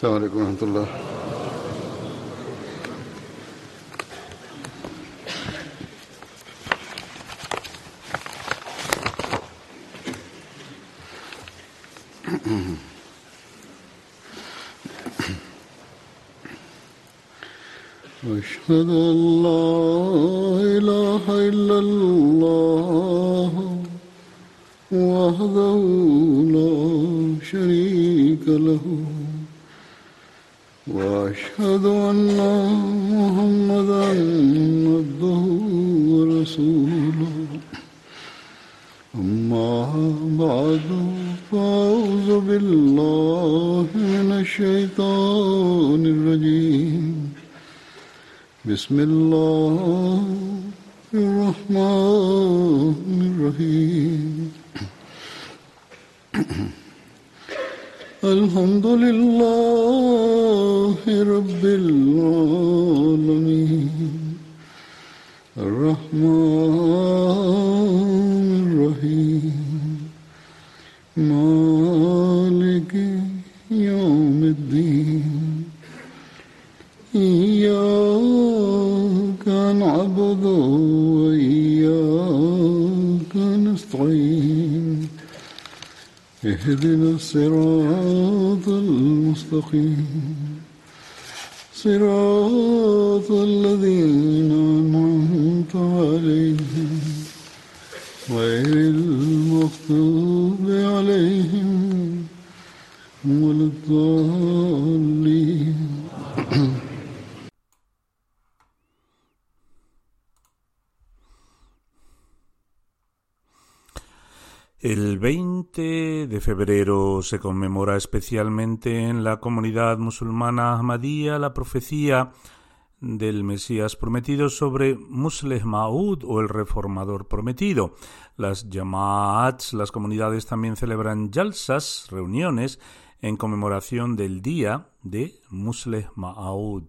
السلام عليكم ورحمة الله. أشهد أن لا بسم الله. El 20 de febrero se conmemora especialmente en la comunidad musulmana Ahmadía la profecía del Mesías prometido sobre Musleh Maud o el reformador prometido. Las Jamaats, las comunidades también celebran jalsas, reuniones, en conmemoración del día de Musleh Maud.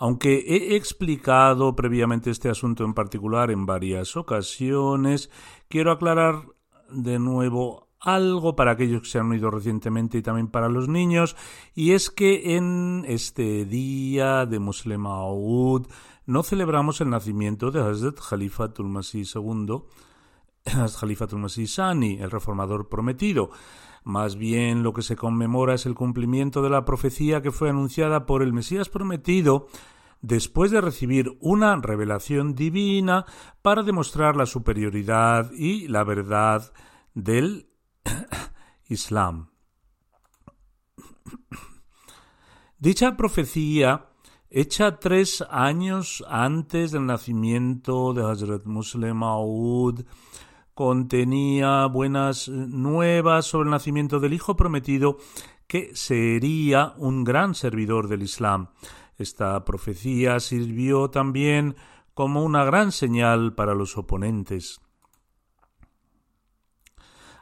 Aunque he explicado previamente este asunto en particular en varias ocasiones, quiero aclarar de nuevo algo para aquellos que se han unido recientemente y también para los niños, y es que en este día de Muslim Aoud no celebramos el nacimiento de Hazrat Khalifatul Masih II, Khalifatul Masih Sani, el reformador prometido. Más bien lo que se conmemora es el cumplimiento de la profecía que fue anunciada por el Mesías prometido después de recibir una revelación divina para demostrar la superioridad y la verdad del Islam. Dicha profecía, hecha tres años antes del nacimiento de Hazrat Muslim Maud, contenía buenas nuevas sobre el nacimiento del Hijo prometido que sería un gran servidor del Islam. Esta profecía sirvió también como una gran señal para los oponentes.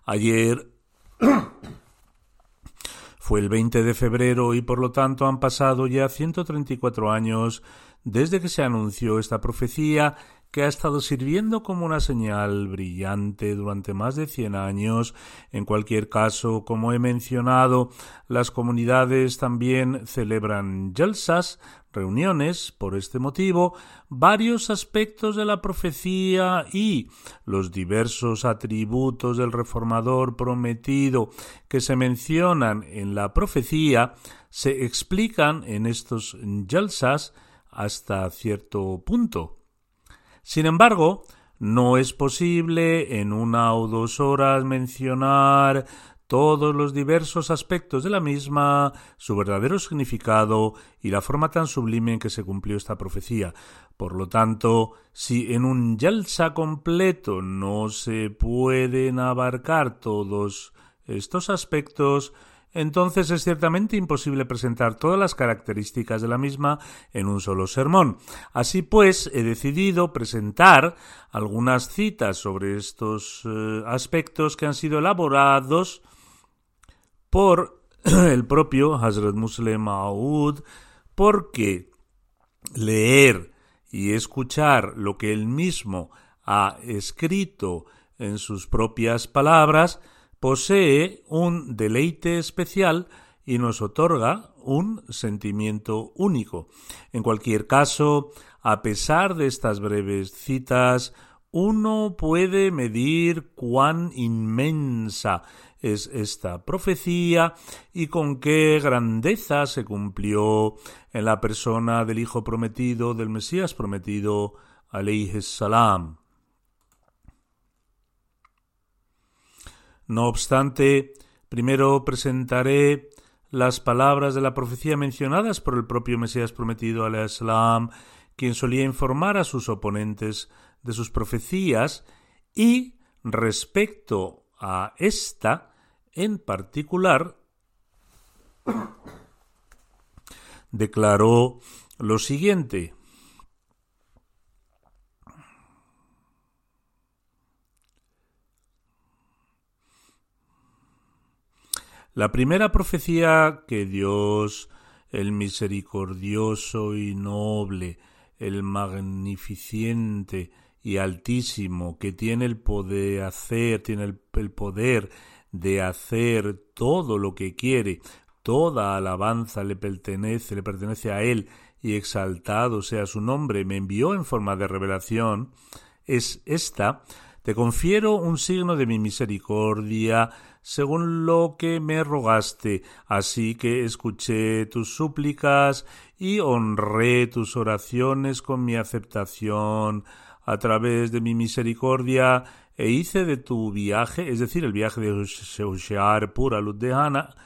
Ayer fue el 20 de febrero y por lo tanto han pasado ya 134 años desde que se anunció esta profecía que ha estado sirviendo como una señal brillante durante más de 100 años. En cualquier caso, como he mencionado, las comunidades también celebran jalsas, reuniones, por este motivo, varios aspectos de la profecía y los diversos atributos del reformador prometido que se mencionan en la profecía se explican en estos jalsas hasta cierto punto. Sin embargo, no es posible en una o dos horas mencionar todos los diversos aspectos de la misma, su verdadero significado y la forma tan sublime en que se cumplió esta profecía. Por lo tanto, si en un yalsa completo no se pueden abarcar todos estos aspectos, entonces es ciertamente imposible presentar todas las características de la misma en un solo sermón. Así pues, he decidido presentar algunas citas sobre estos eh, aspectos que han sido elaborados por el propio Hazrat Muslim Maud, porque leer y escuchar lo que él mismo ha escrito en sus propias palabras posee un deleite especial y nos otorga un sentimiento único. En cualquier caso, a pesar de estas breves citas, uno puede medir cuán inmensa es esta profecía y con qué grandeza se cumplió en la persona del Hijo prometido, del Mesías prometido, alayhi salam. No obstante, primero presentaré las palabras de la profecía mencionadas por el propio Mesías prometido, alayhi salam, quien solía informar a sus oponentes de sus profecías y respecto a esta en particular declaró lo siguiente La primera profecía que Dios, el misericordioso y noble, el magnificente y altísimo, que tiene el poder hacer, tiene el, poder de hacer todo lo que quiere, toda alabanza le pertenece, le pertenece a él, y exaltado sea su nombre, me envió en forma de revelación, es esta, te confiero un signo de mi misericordia, según lo que me rogaste, así que escuché tus súplicas y honré tus oraciones con mi aceptación. A través de mi misericordia e hice de tu viaje, es decir, el viaje de Sheushar pura luz de Hana,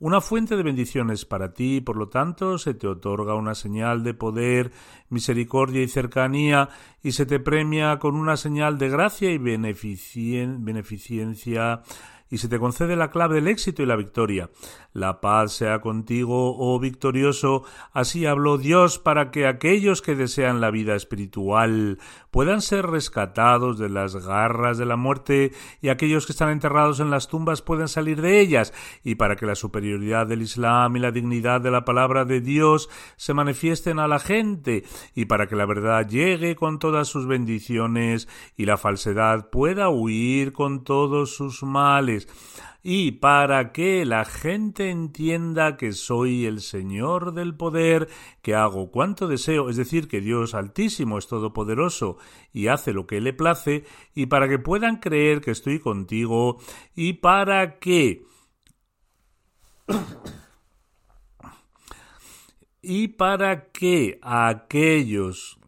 una fuente de bendiciones para ti, por lo tanto se te otorga una señal de poder, misericordia y cercanía, y se te premia con una señal de gracia y beneficencia y se te concede la clave del éxito y la victoria. La paz sea contigo, oh victorioso. Así habló Dios para que aquellos que desean la vida espiritual puedan ser rescatados de las garras de la muerte y aquellos que están enterrados en las tumbas puedan salir de ellas. Y para que la superioridad del Islam y la dignidad de la palabra de Dios se manifiesten a la gente y para que la verdad llegue con todas sus bendiciones y la falsedad pueda huir con todos sus males y para que la gente entienda que soy el Señor del poder, que hago cuanto deseo, es decir, que Dios Altísimo es todopoderoso y hace lo que le place, y para que puedan creer que estoy contigo, y para que y para que aquellos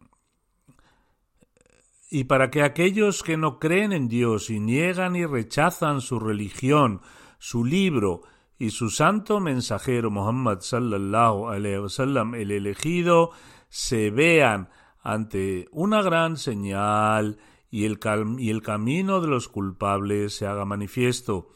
y para que aquellos que no creen en Dios y niegan y rechazan su religión, su libro y su santo mensajero Muhammad sallallahu alaihi wasallam, el elegido, se vean ante una gran señal y el, y el camino de los culpables se haga manifiesto.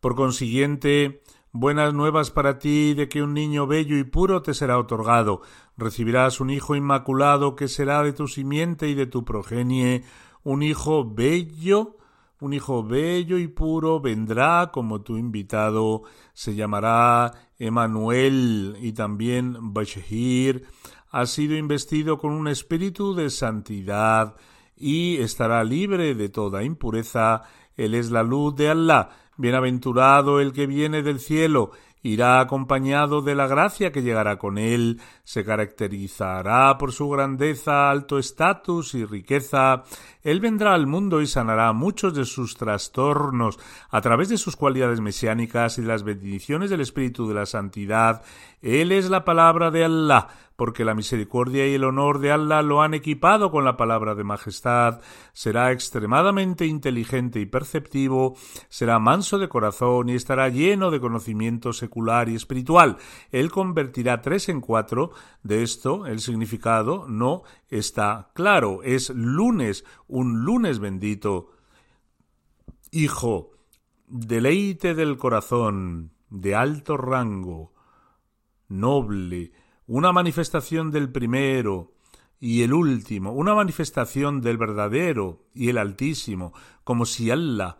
Por consiguiente, Buenas nuevas para ti de que un niño bello y puro te será otorgado. Recibirás un hijo inmaculado que será de tu simiente y de tu progenie. Un hijo bello, un hijo bello y puro vendrá como tu invitado. Se llamará Emanuel y también Bashir. Ha sido investido con un espíritu de santidad y estará libre de toda impureza. Él es la luz de Allah Bienaventurado el que viene del cielo, irá acompañado de la gracia que llegará con él, se caracterizará por su grandeza, alto estatus y riqueza. Él vendrá al mundo y sanará muchos de sus trastornos a través de sus cualidades mesiánicas y de las bendiciones del Espíritu de la Santidad. Él es la palabra de Allah, porque la misericordia y el honor de Allah lo han equipado con la palabra de majestad, será extremadamente inteligente y perceptivo, será manso de corazón y estará lleno de conocimiento secular y espiritual. Él convertirá tres en cuatro, de esto el significado no está claro, es lunes, un lunes bendito. Hijo, deleite del corazón, de alto rango, noble, una manifestación del primero y el último, una manifestación del verdadero y el altísimo, como si Allah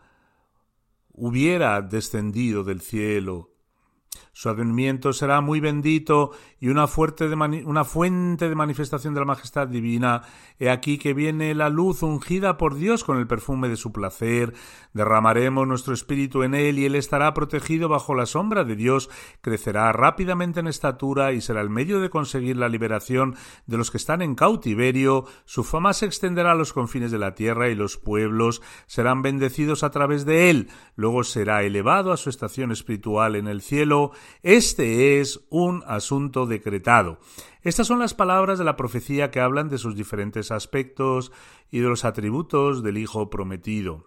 hubiera descendido del cielo. Su advenimiento será muy bendito y una, fuerte una, fuente de manifestación de la majestad divina. He aquí que viene la luz ungida por Dios con el perfume de su placer. Derramaremos nuestro espíritu en él y él estará protegido bajo la sombra de Dios, crecerá rápidamente en estatura y será el medio de conseguir la liberación de los que están en cautiverio. Su fama se extenderá a los confines de la tierra y los pueblos serán bendecidos a través de él. Luego será elevado a su estación espiritual en el cielo este es un asunto decretado. Estas son las palabras de la profecía que hablan de sus diferentes aspectos y de los atributos del Hijo prometido.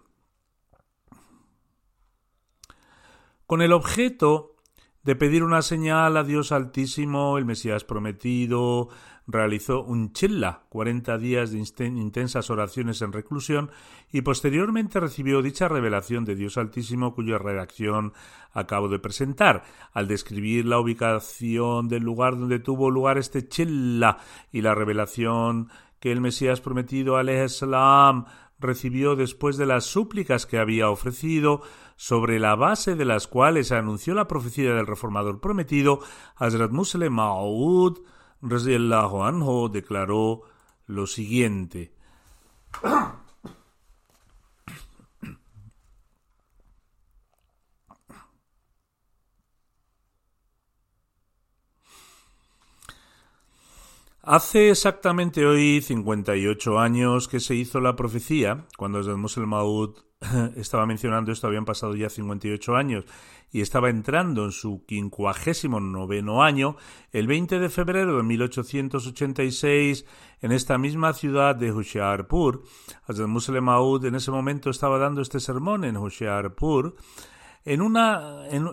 Con el objeto de pedir una señal a Dios Altísimo, el Mesías prometido, realizó un chilla, 40 días de intensas oraciones en reclusión, y posteriormente recibió dicha revelación de Dios Altísimo cuya redacción acabo de presentar. Al describir la ubicación del lugar donde tuvo lugar este chilla y la revelación que el Mesías prometido, salam, recibió después de las súplicas que había ofrecido, sobre la base de las cuales anunció la profecía del reformador prometido, Hazrat Muslim Maud radiallahu anhu declaró lo siguiente. Hace exactamente hoy 58 años que se hizo la profecía, cuando el Musel Maud estaba mencionando esto, habían pasado ya 58 años y estaba entrando en su quincuagésimo noveno año, el 20 de febrero de 1886, en esta misma ciudad de Hoshiarpur. Hazrat Muslim Maud en ese momento estaba dando este sermón en Hoshiarpur, en una, en,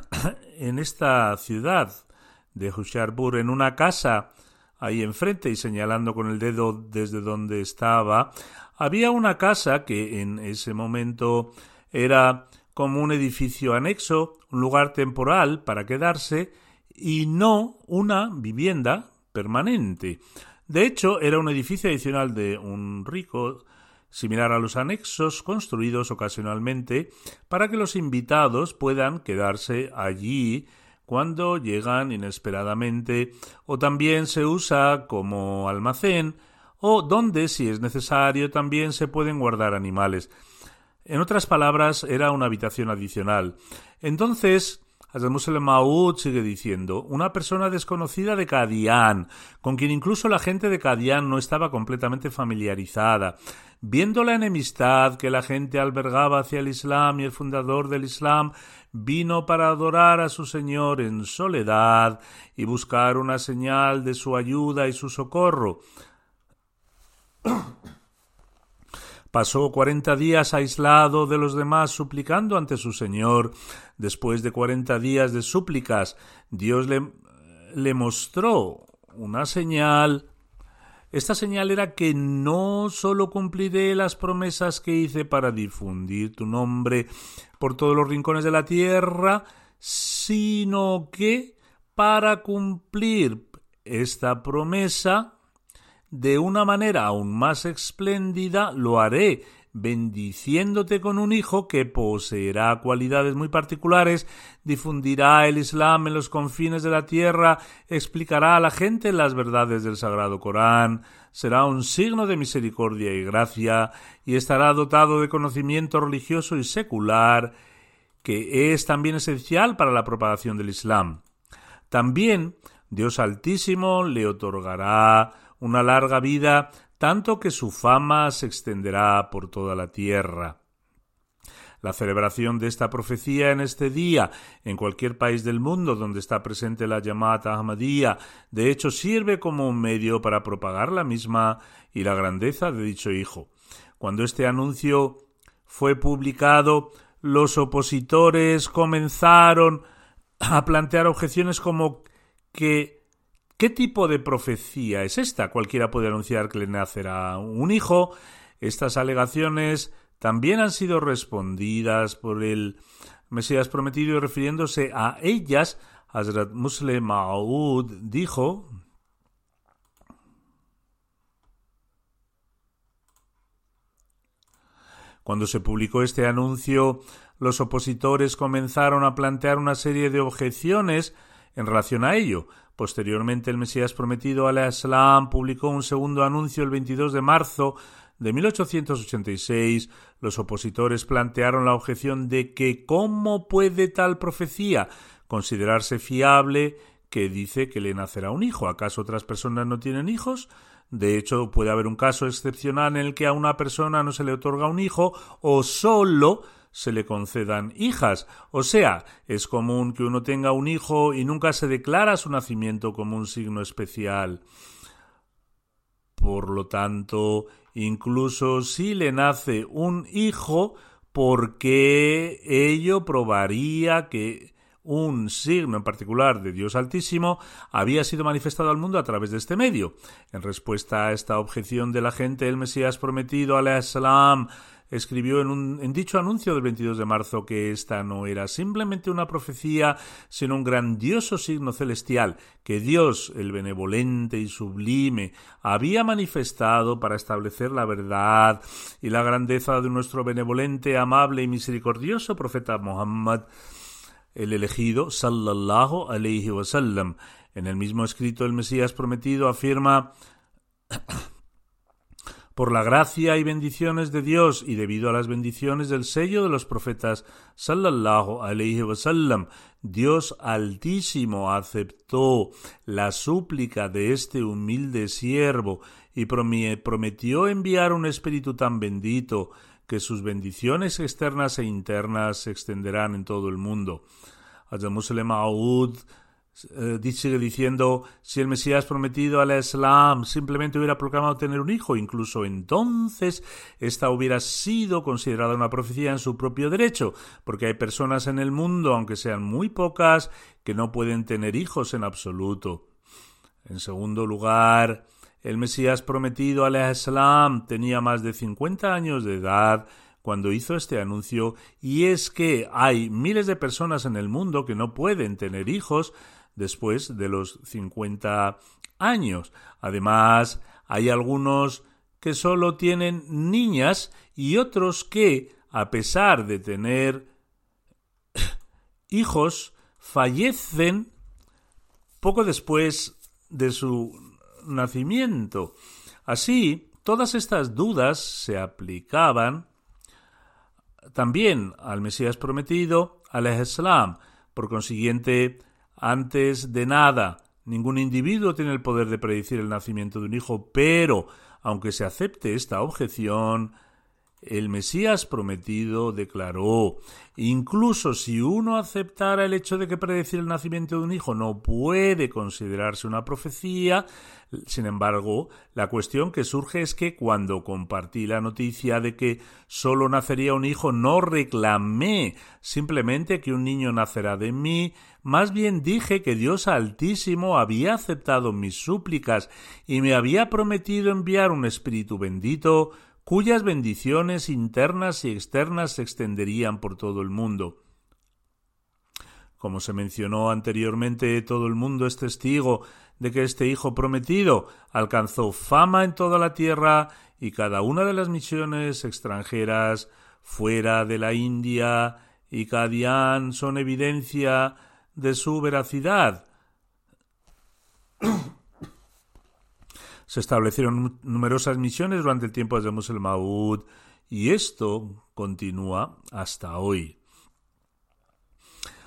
en esta ciudad de Hoshiarpur, en una casa ahí enfrente y señalando con el dedo desde donde estaba, había una casa que en ese momento era como un edificio anexo, un lugar temporal para quedarse y no una vivienda permanente. De hecho, era un edificio adicional de un rico similar a los anexos construidos ocasionalmente para que los invitados puedan quedarse allí cuando llegan inesperadamente o también se usa como almacén o donde, si es necesario, también se pueden guardar animales. En otras palabras, era una habitación adicional. Entonces, Hazrat Maud sigue diciendo, una persona desconocida de Cadián, con quien incluso la gente de Cadián no estaba completamente familiarizada, viendo la enemistad que la gente albergaba hacia el Islam y el fundador del Islam, vino para adorar a su Señor en soledad y buscar una señal de su ayuda y su socorro. Pasó cuarenta días aislado de los demás suplicando ante su Señor. Después de cuarenta días de súplicas, Dios le, mostró una señal. Esta señal era que no sólo cumpliré las promesas que hice para difundir tu nombre por todos los rincones de la tierra, sino que para cumplir esta promesa de una manera aún más espléndida lo haré, bendiciéndote con un hijo que poseerá cualidades muy particulares, difundirá el Islam en los confines de la tierra, explicará a la gente las verdades del Sagrado Corán, será un signo de misericordia y gracia, y estará dotado de conocimiento religioso y secular, que es también esencial para la propagación del Islam. También Dios Altísimo le otorgará una larga vida, tanto que su fama se extenderá por toda la tierra. La celebración de esta profecía en este día, en cualquier país del mundo donde está presente la llamada Ahmadía, de hecho sirve como un medio para propagar la misma y la grandeza de dicho hijo. Cuando este anuncio fue publicado, los opositores comenzaron a plantear objeciones como que ¿Qué tipo de profecía es esta? Cualquiera puede anunciar que le nacerá un hijo. Estas alegaciones también han sido respondidas por el Mesías prometido y refiriéndose a ellas, Hazrat Muslim Maud dijo Cuando se publicó este anuncio, los opositores comenzaron a plantear una serie de objeciones en relación a ello. Posteriormente, el Mesías prometido al Islam publicó un segundo anuncio el 22 de marzo de 1886. Los opositores plantearon la objeción de que cómo puede tal profecía considerarse fiable que dice que le nacerá un hijo. ¿Acaso otras personas no tienen hijos? De hecho, puede haber un caso excepcional en el que a una persona no se le otorga un hijo o solo se le concedan hijas. O sea, es común que uno tenga un hijo y nunca se declara su nacimiento como un signo especial. Por lo tanto, incluso si le nace un hijo, porque ello probaría que un signo en particular de Dios Altísimo había sido manifestado al mundo a través de este medio. En respuesta a esta objeción de la gente, el Mesías prometido al Islam escribió en, un, en dicho anuncio del 22 de marzo que esta no era simplemente una profecía, sino un grandioso signo celestial que Dios, el benevolente y sublime, había manifestado para establecer la verdad y la grandeza de nuestro benevolente, amable y misericordioso profeta Muhammad el elegido, sallallahu alayhi wasallam. En el mismo escrito, el Mesías prometido afirma por la gracia y bendiciones de Dios y debido a las bendiciones del sello de los profetas sallallahu alayhi wasallam, Dios altísimo aceptó la súplica de este humilde siervo y prometió enviar un espíritu tan bendito que sus bendiciones externas e internas se extenderán en todo el mundo. Aoud eh, sigue diciendo, si el Mesías prometido al Islam simplemente hubiera proclamado tener un hijo, incluso entonces esta hubiera sido considerada una profecía en su propio derecho, porque hay personas en el mundo, aunque sean muy pocas, que no pueden tener hijos en absoluto. En segundo lugar, el Mesías prometido al Islam tenía más de 50 años de edad cuando hizo este anuncio y es que hay miles de personas en el mundo que no pueden tener hijos después de los 50 años. Además, hay algunos que solo tienen niñas y otros que, a pesar de tener hijos, fallecen poco después de su nacimiento. Así, todas estas dudas se aplicaban también al Mesías prometido, al Islam. Por consiguiente, antes de nada, ningún individuo tiene el poder de predecir el nacimiento de un hijo, pero, aunque se acepte esta objeción, el Mesías prometido declaró, incluso si uno aceptara el hecho de que predecir el nacimiento de un hijo no puede considerarse una profecía, sin embargo, la cuestión que surge es que cuando compartí la noticia de que solo nacería un hijo, no reclamé simplemente que un niño nacerá de mí, más bien dije que Dios Altísimo había aceptado mis súplicas y me había prometido enviar un Espíritu bendito cuyas bendiciones internas y externas se extenderían por todo el mundo. Como se mencionó anteriormente, todo el mundo es testigo de que este Hijo prometido alcanzó fama en toda la tierra y cada una de las misiones extranjeras fuera de la India y Cadián son evidencia de su veracidad. Se establecieron numerosas misiones durante el tiempo de Musel Maud y esto continúa hasta hoy.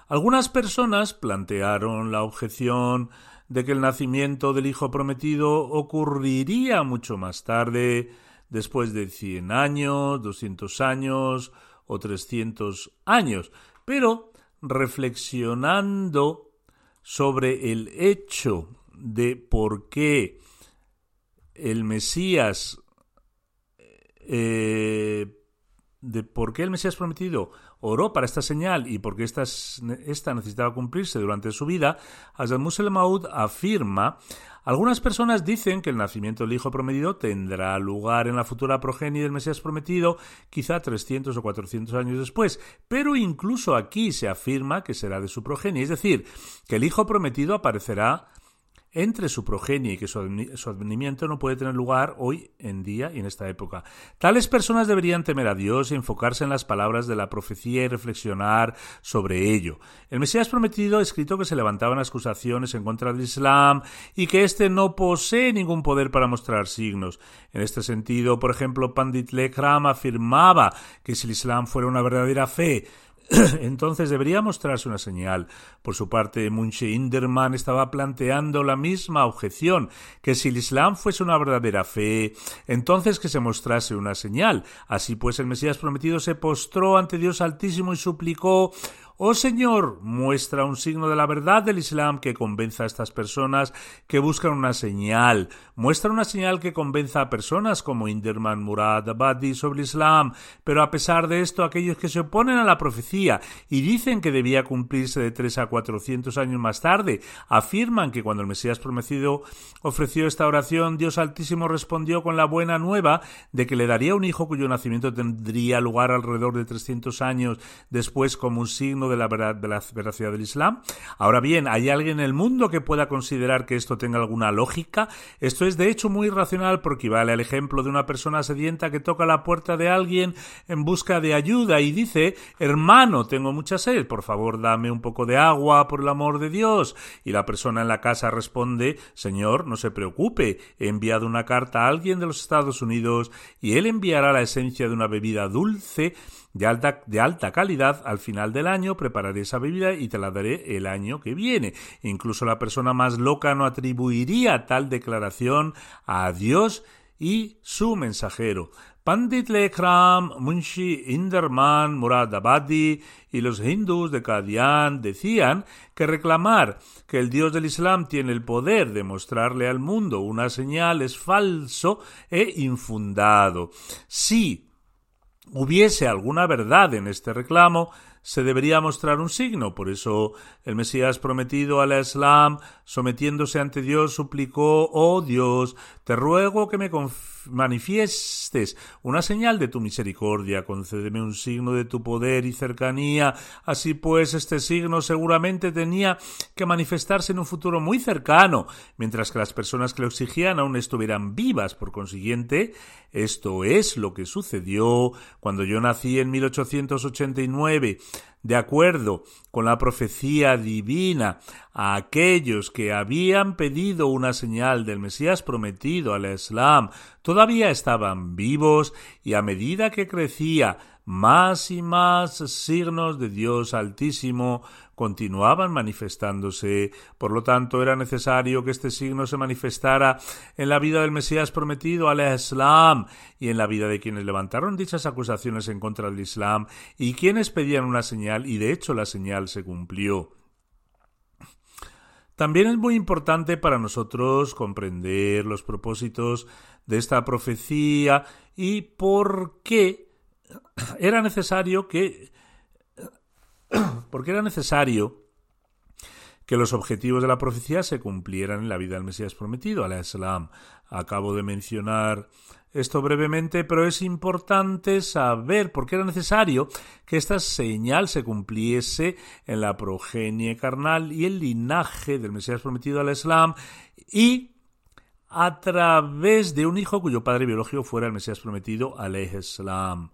Algunas personas plantearon la objeción de que el nacimiento del Hijo prometido ocurriría mucho más tarde, después de cien años, doscientos años o trescientos años, pero reflexionando sobre el hecho de por qué el Mesías, eh, de por qué el Mesías prometido oró para esta señal y por qué esta, necesitaba cumplirse durante su vida, Hazrat Musel Maud afirma algunas personas dicen que el nacimiento del Hijo prometido tendrá lugar en la futura progenie del Mesías prometido, quizá 300 o 400 años después, pero incluso aquí se afirma que será de su progenie, es decir, que el Hijo prometido aparecerá entre su progenie y que su advenimiento no puede tener lugar hoy en día y en esta época. Tales personas deberían temer a Dios y enfocarse en las palabras de la profecía y reflexionar sobre ello. El Mesías prometido ha escrito que se levantaban acusaciones en contra del Islam y que éste no posee ningún poder para mostrar signos. En este sentido, por ejemplo, Pandit Lekram afirmaba que si el Islam fuera una verdadera fe, entonces debería mostrarse una señal. Por su parte, Munche Inderman estaba planteando la misma objeción, que si el Islam fuese una verdadera fe, entonces que se mostrase una señal. Así pues, el Mesías prometido se postró ante Dios Altísimo y suplicó Oh Señor, muestra un signo de la verdad del Islam que convenza a estas personas que buscan una señal. Muestra una señal que convenza a personas como Inderman Murad Abadi sobre el Islam. Pero a pesar de esto, aquellos que se oponen a la profecía y dicen que debía cumplirse de tres a cuatrocientos años más tarde, afirman que cuando el Mesías prometido ofreció esta oración, Dios Altísimo respondió con la buena nueva de que le daría un hijo cuyo nacimiento tendría lugar alrededor de trescientos años después como un signo de la, verdad, de la veracidad del Islam. Ahora bien, ¿hay alguien en el mundo que pueda considerar que esto tenga alguna lógica? Esto es de hecho muy irracional porque vale al ejemplo de una persona sedienta que toca la puerta de alguien en busca de ayuda y dice, hermano, tengo mucha sed, por favor dame un poco de agua, por el amor de Dios. Y la persona en la casa responde, Señor, no se preocupe, he enviado una carta a alguien de los Estados Unidos y él enviará la esencia de una bebida dulce de alta, de alta calidad al final del año, prepararé esa bebida y te la daré el año que viene. Incluso la persona más loca no atribuiría tal declaración a Dios y su mensajero. Pandit Lekram, Munshi Inderman, Muradabadi y los hindús de Kadian decían que reclamar que el Dios del Islam tiene el poder de mostrarle al mundo una señal es falso e infundado. Sí, hubiese alguna verdad en este reclamo, se debería mostrar un signo. Por eso el Mesías prometido al Islam, sometiéndose ante Dios, suplicó, oh Dios, te ruego que me manifiestes una señal de tu misericordia, concédeme un signo de tu poder y cercanía. Así pues, este signo seguramente tenía que manifestarse en un futuro muy cercano, mientras que las personas que lo exigían aún estuvieran vivas. Por consiguiente, esto es lo que sucedió cuando yo nací en 1889 de acuerdo con la profecía divina, a aquellos que habían pedido una señal del Mesías prometido al Islam todavía estaban vivos y a medida que crecía más y más signos de Dios Altísimo continuaban manifestándose. Por lo tanto, era necesario que este signo se manifestara en la vida del Mesías prometido al Islam y en la vida de quienes levantaron dichas acusaciones en contra del Islam y quienes pedían una señal y de hecho la señal se cumplió. También es muy importante para nosotros comprender los propósitos de esta profecía y por qué era necesario que porque era necesario que los objetivos de la profecía se cumplieran en la vida del Mesías prometido, al Islam. Acabo de mencionar esto brevemente, pero es importante saber por qué era necesario que esta señal se cumpliese en la progenie carnal y el linaje del Mesías prometido al Islam y a través de un hijo cuyo padre biológico fuera el Mesías prometido al Islam.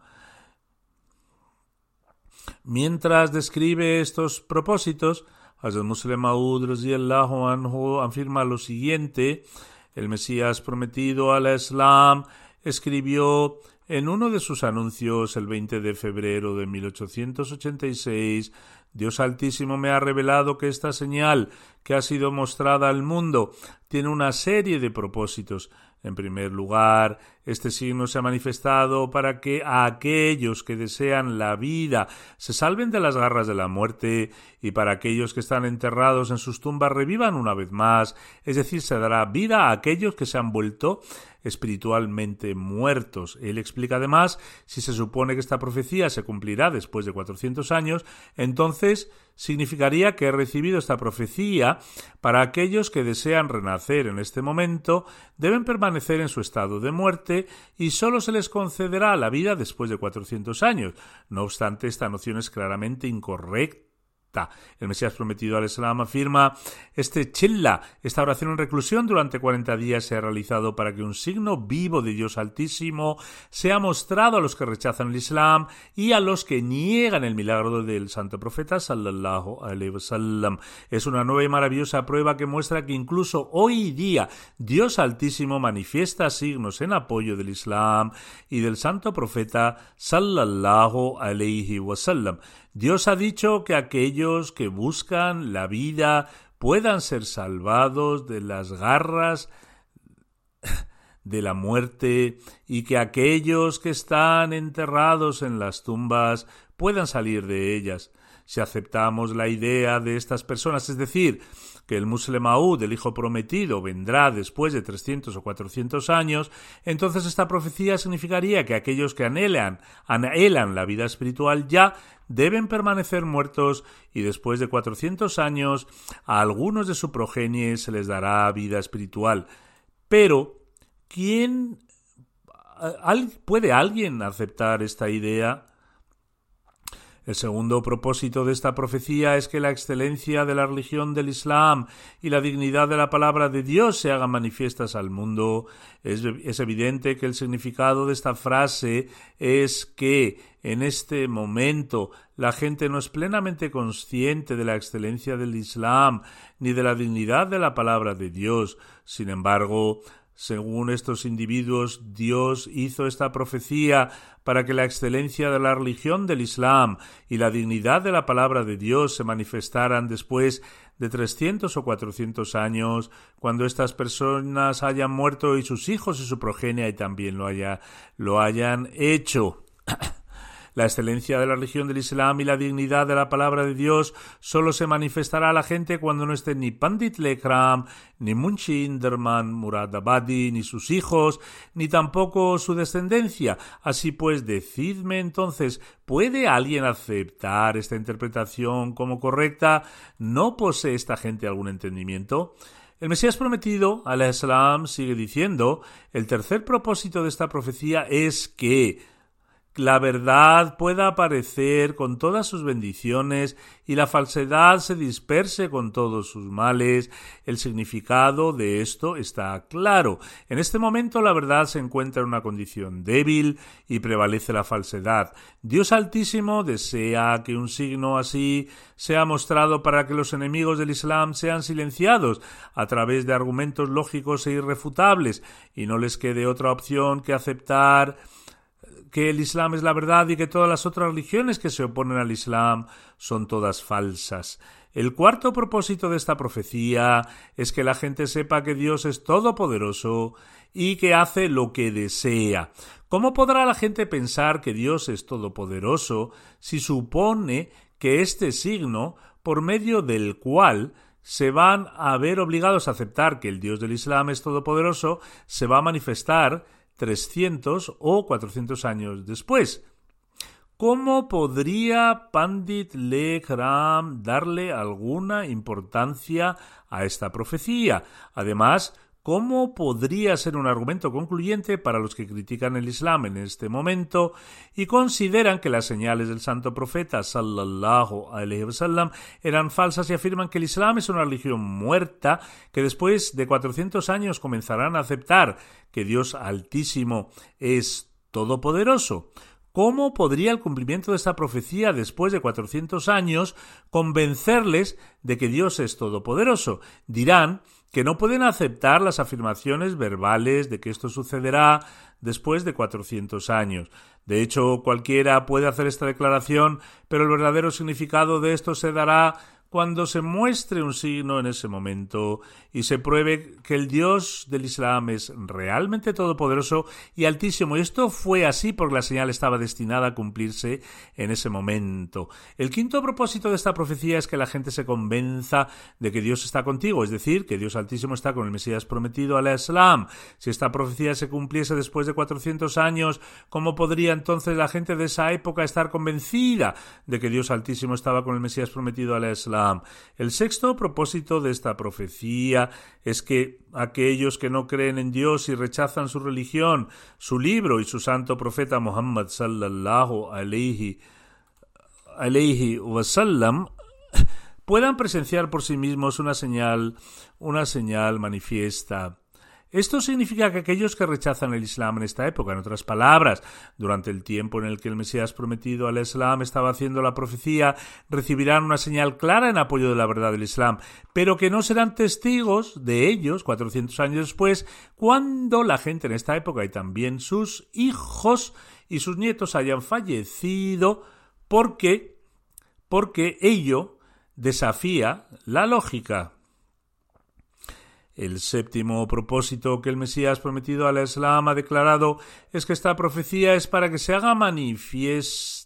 Mientras describe estos propósitos, Hazrat Muslim Maud anhu afirma lo siguiente: el Mesías prometido al Islam escribió en uno de sus anuncios el 20 de febrero de 1886 Dios Altísimo me ha revelado que esta señal que ha sido mostrada al mundo tiene una serie de propósitos. En primer lugar, este signo se ha manifestado para que a aquellos que desean la vida se salven de las garras de la muerte y para aquellos que están enterrados en sus tumbas revivan una vez más, es decir, se dará vida a aquellos que se han vuelto espiritualmente muertos. Él explica además, si se supone que esta profecía se cumplirá después de 400 años, entonces significaría que he recibido esta profecía para aquellos que desean renacer en este momento, deben permanecer en su estado de muerte y sólo se les concederá la vida después de 400 años. No obstante, esta noción es claramente incorrecta El Mesías prometido al Islam afirma, este chilla, esta oración en reclusión durante 40 días se ha realizado para que un signo vivo de Dios Altísimo sea mostrado a los que rechazan el Islam y a los que niegan el milagro del santo profeta sallallahu alaihi wasallam. Es una nueva y maravillosa prueba que muestra que incluso hoy día Dios Altísimo manifiesta signos en apoyo del Islam y del santo profeta sallallahu alaihi wasallam. Dios ha dicho que aquellos que buscan la vida puedan ser salvados de las garras de la muerte y que aquellos que están enterrados en las tumbas puedan salir de ellas. Si aceptamos la idea de estas personas, es decir, que el Muslemaú del Hijo Prometido vendrá después de 300 o 400 años, entonces esta profecía significaría que aquellos que anhelan, anhelan la vida espiritual ya deben permanecer muertos y después de 400 años a algunos de su progenie se les dará vida espiritual. Pero, ¿quién puede alguien aceptar esta idea? El segundo propósito de esta profecía es que la excelencia de la religión del Islam y la dignidad de la palabra de Dios se hagan manifiestas al mundo. Es, evidente que el significado de esta frase es que en este momento la gente no es plenamente consciente de la excelencia del Islam ni de la dignidad de la palabra de Dios. Sin embargo, según estos individuos, Dios hizo esta profecía para que la excelencia de la religión del Islam y la dignidad de la palabra de Dios se manifestaran después de trescientos o cuatrocientos años, cuando estas personas hayan muerto y sus hijos y su progenia y también lo, haya, lo hayan hecho. La excelencia de la religión del Islam y la dignidad de la palabra de Dios solo se manifestará a la gente cuando no estén ni Pandit Lekram, ni Munchinderman Muradabadi, ni sus hijos, ni tampoco su descendencia. Así pues, decidme entonces, ¿puede alguien aceptar esta interpretación como correcta? ¿No posee esta gente algún entendimiento? El Mesías prometido, al Islam, sigue diciendo, el tercer propósito de esta profecía es que la verdad pueda aparecer con todas sus bendiciones y la falsedad se disperse con todos sus males, el significado de esto está claro. En este momento la verdad se encuentra en una condición débil y prevalece la falsedad. Dios Altísimo desea que un signo así sea mostrado para que los enemigos del Islam sean silenciados a través de argumentos lógicos e irrefutables y no les quede otra opción que aceptar que el Islam es la verdad y que todas las otras religiones que se oponen al Islam son todas falsas. El cuarto propósito de esta profecía es que la gente sepa que Dios es todopoderoso y que hace lo que desea. ¿Cómo podrá la gente pensar que Dios es todopoderoso si supone que este signo, por medio del cual se van a ver obligados a aceptar que el Dios del Islam es todopoderoso, se va a manifestar 300 o 400 años después. ¿Cómo podría Pandit Lekram darle alguna importancia a esta profecía? Además, ¿Cómo podría ser un argumento concluyente para los que critican el Islam en este momento y consideran que las señales del santo profeta sallallahu alaihi wasallam eran falsas y afirman que el Islam es una religión muerta que después de 400 años comenzarán a aceptar que Dios Altísimo es todopoderoso? ¿Cómo podría el cumplimiento de esta profecía después de 400 años convencerles de que Dios es todopoderoso? Dirán que no pueden aceptar las afirmaciones verbales de que esto sucederá después de 400 años. De hecho, cualquiera puede hacer esta declaración, pero el verdadero significado de esto se dará cuando se muestre un signo en ese momento y se pruebe que el Dios del Islam es realmente todopoderoso y altísimo. Y esto fue así porque la señal estaba destinada a cumplirse en ese momento. El quinto propósito de esta profecía es que la gente se convenza de que Dios está contigo, es decir, que Dios altísimo está con el Mesías prometido al Islam. Si esta profecía se cumpliese después de 400 años, ¿cómo podría entonces la gente de esa época estar convencida de que Dios altísimo estaba con el Mesías prometido al Islam? El sexto propósito de esta profecía es que aquellos que no creen en Dios y rechazan su religión, su libro y su santo profeta Muhammad sallallahu alayhi, alayhi wasallam puedan presenciar por sí mismos una señal, una señal manifiesta. Esto significa que aquellos que rechazan el Islam en esta época, en otras palabras, durante el tiempo en el que el Mesías prometido al Islam estaba haciendo la profecía, recibirán una señal clara en apoyo de la verdad del Islam, pero que no serán testigos de ellos 400 años después, cuando la gente en esta época y también sus hijos y sus nietos hayan fallecido, porque, porque ello desafía la lógica. El séptimo propósito que el Mesías prometido al Islam ha declarado es que esta profecía es para que se haga manifiesta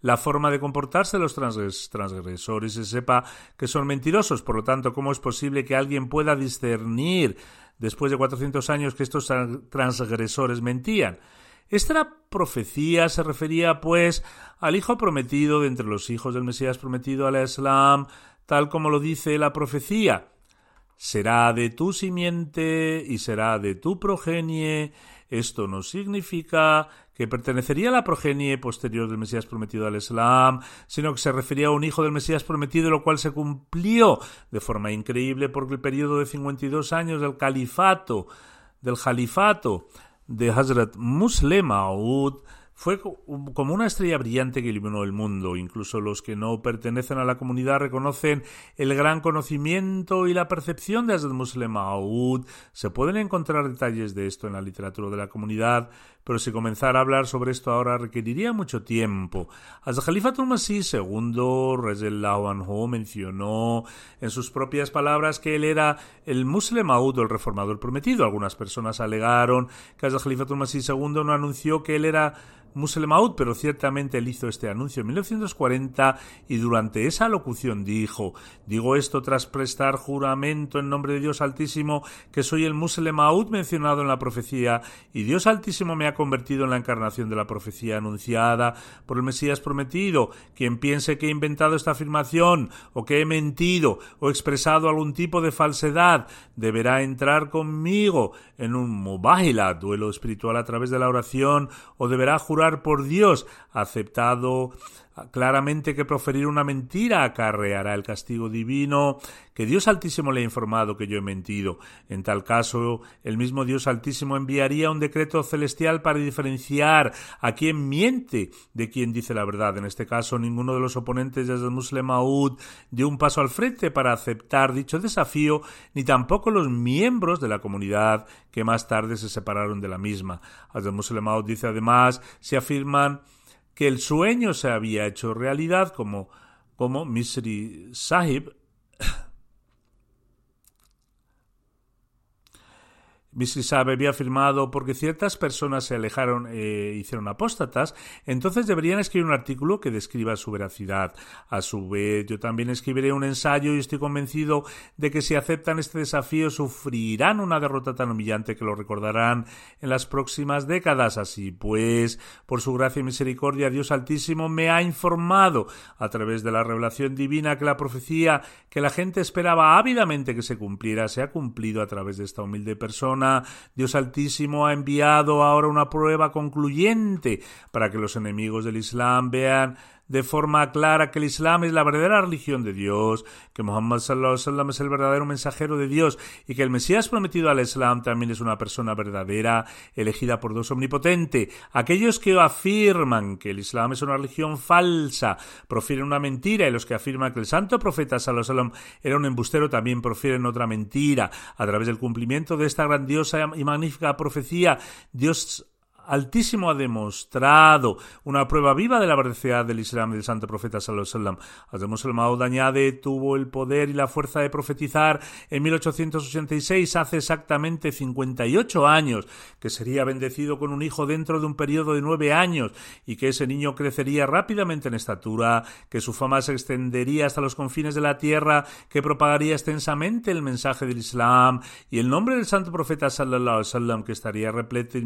la forma de comportarse de los transgresores y se sepa que son mentirosos. Por lo tanto, ¿cómo es posible que alguien pueda discernir después de 400 años que estos transgresores mentían? Esta profecía se refería, pues, al hijo prometido de entre los hijos del Mesías prometido al Islam, tal como lo dice la profecía será de tu simiente y será de tu progenie. Esto no significa que pertenecería a la progenie posterior del Mesías prometido al Islam, sino que se refería a un hijo del Mesías prometido, lo cual se cumplió de forma increíble porque el periodo de 52 años del califato, del califato de Hazrat Muslim Maud fue como una estrella brillante que iluminó el mundo. Incluso los que no pertenecen a la comunidad reconocen el gran conocimiento y la percepción de Hazrat Muslim Maud. Se pueden encontrar detalles de esto en la literatura de la comunidad, pero si comenzara a hablar sobre esto ahora requeriría mucho tiempo. Khalifatul Masih II, Rezellahu mencionó en sus propias palabras que él era el Muslim Maud o el reformador prometido. Algunas personas alegaron que Hazrat Khalifatul Masih II no anunció que él era Muslemaud, pero ciertamente él hizo este anuncio en 1940 y durante esa locución dijo, digo esto tras prestar juramento en nombre de Dios Altísimo que soy el Muslemaud mencionado en la profecía y Dios Altísimo me ha convertido en la encarnación de la profecía anunciada por el Mesías prometido. Quien piense que he inventado esta afirmación o que he mentido o expresado algún tipo de falsedad deberá entrar conmigo en un mubahila, duelo espiritual a través de la oración o deberá jurar por Dios, aceptado claramente que proferir una mentira acarreará el castigo divino, que Dios Altísimo le ha informado que yo he mentido. En tal caso, el mismo Dios Altísimo enviaría un decreto celestial para diferenciar a quien miente de quien dice la verdad. En este caso, ninguno de los oponentes de Muslim Maud dio un paso al frente para aceptar dicho desafío, ni tampoco los miembros de la comunidad que más tarde se separaron de la misma. Muslim Maud dice además, se afirman que el sueño se había hecho realidad como, como Misri Sahib Misrisab había afirmado porque ciertas personas se alejaron e hicieron apóstatas, entonces deberían escribir un artículo que describa su veracidad. A su vez, yo también escribiré un ensayo y estoy convencido de que si aceptan este desafío sufrirán una derrota tan humillante que lo recordarán en las próximas décadas. Así pues, por su gracia y misericordia, Dios Altísimo me ha informado a través de la revelación divina que la profecía que la gente esperaba ávidamente que se cumpliera se ha cumplido a través de esta humilde persona Dios Altísimo ha enviado ahora una prueba concluyente para que los enemigos del Islam vean de forma clara que el Islam es la verdadera religión de Dios, que Muhammad sallallahu alaihi wasallam es el verdadero mensajero de Dios y que el Mesías prometido al Islam también es una persona verdadera, elegida por Dios omnipotente. Aquellos que afirman que el Islam es una religión falsa profieren una mentira y los que afirman que el santo profeta sallallahu alaihi wasallam era un embustero también profieren otra mentira. A través del cumplimiento de esta grandiosa y magnífica profecía, Dios Altísimo ha demostrado una prueba viva de la veracidad del Islam del santo profeta sallallahu alaihi wasallam. añade tuvo el poder y la fuerza de profetizar en 1886, hace exactamente 58 años, que sería bendecido con un hijo dentro de un periodo de nueve años y que ese niño crecería rápidamente en estatura, que su fama se extendería hasta los confines de la tierra, que propagaría extensamente el mensaje del Islam y el nombre del santo profeta sallallahu alaihi wasallam que estaría repleto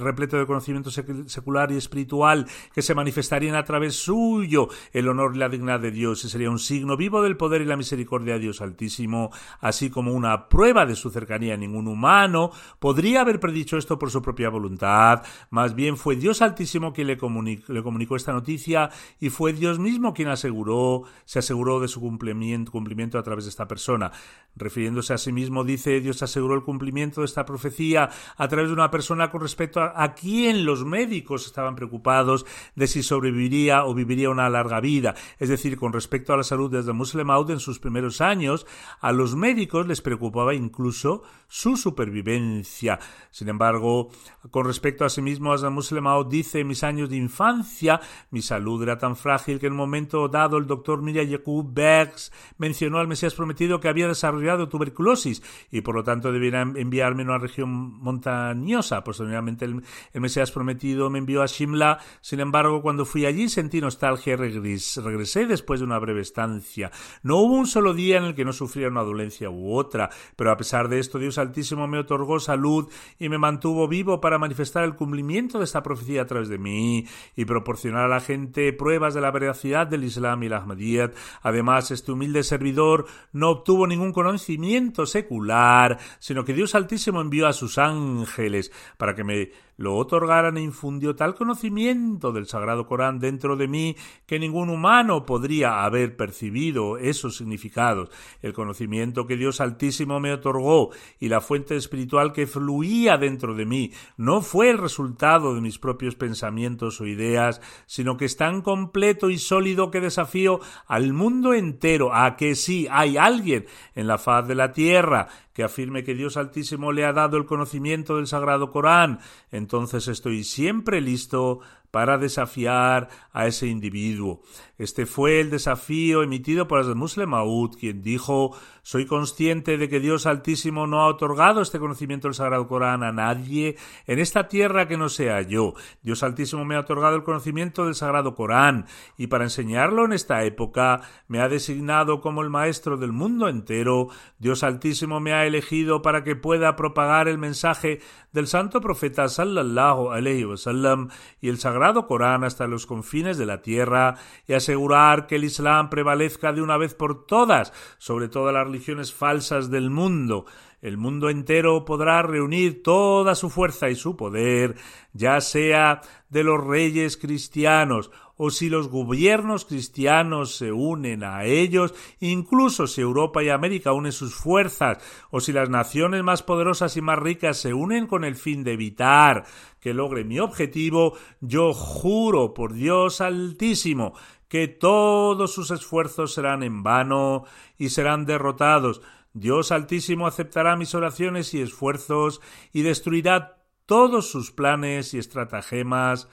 repleto de conocimiento secular y espiritual, que se manifestarían a través suyo el honor y la dignidad de Dios, y sería un signo vivo del poder y la misericordia de Dios Altísimo, así como una prueba de su cercanía. Ningún humano podría haber predicho esto por su propia voluntad, más bien fue Dios Altísimo quien le comunicó, le comunicó esta noticia y fue Dios mismo quien aseguró, se aseguró de su cumplimiento, cumplimiento a través de esta persona. Refiriéndose a sí mismo, dice Dios aseguró el cumplimiento de esta profecía a través de una persona con respecto a, quien los médicos estaban preocupados de si sobreviviría o viviría una larga vida. Es decir, con respecto a la salud desde Muslim en sus primeros años, a los médicos les preocupaba incluso su supervivencia. Sin embargo, con respecto a sí mismo, Hazrat Muslim dice, en mis años de infancia, mi salud era tan frágil que en un momento dado el doctor Mirya Yakub Bergs mencionó al Mesías prometido que había desarrollado tuberculosis y por lo tanto debía enviarme a una región montañosa. Posteriormente el, el Mesías prometido me envió a Shimla. Sin embargo, cuando fui allí sentí nostalgia y regresé después de una breve estancia. No hubo un solo día en el que no sufriera una dolencia u otra, pero a pesar de esto Dios Altísimo me otorgó salud y me mantuvo vivo para manifestar el cumplimiento de esta profecía a través de mí y proporcionar a la gente pruebas de la veracidad del Islam y la Ahmadiyyat. Además, este humilde servidor no obtuvo ningún conocimiento secular, sino que Dios Altísimo envió a sus ángeles para que me lo otorgaran e infundió tal conocimiento del Sagrado Corán dentro de mí que ningún humano podría haber percibido esos significados. El conocimiento que Dios Altísimo me otorgó y la fuente espiritual que fluía dentro de mí no fue el resultado de mis propios pensamientos o ideas, sino que es tan completo y sólido que desafío al mundo entero a que sí hay alguien en la faz de la tierra que afirme que Dios Altísimo le ha dado el conocimiento del Sagrado Corán, entonces estoy siempre listo para desafiar a ese individuo. Este fue el desafío emitido por el Muslim Maud, quien dijo Soy consciente de que Dios Altísimo no ha otorgado este conocimiento del Sagrado Corán a nadie en esta tierra que no sea yo. Dios Altísimo me ha otorgado el conocimiento del Sagrado Corán y para enseñarlo en esta época me ha designado como el maestro del mundo entero. Dios Altísimo me ha elegido para que pueda propagar el mensaje del santo profeta sallallahu alaihi wasallam y el sagrado Corán hasta los confines de la tierra y asegurar que el Islam prevalezca de una vez por todas sobre todas las religiones falsas del mundo. El mundo entero podrá reunir toda su fuerza y su poder, ya sea de los reyes cristianos o si los gobiernos cristianos se unen a ellos, incluso si Europa y América unen sus fuerzas, o si las naciones más poderosas y más ricas se unen con el fin de evitar que logre mi objetivo, yo juro por Dios Altísimo que todos sus esfuerzos serán en vano y serán derrotados. Dios Altísimo aceptará mis oraciones y esfuerzos y destruirá todos sus planes y estratagemas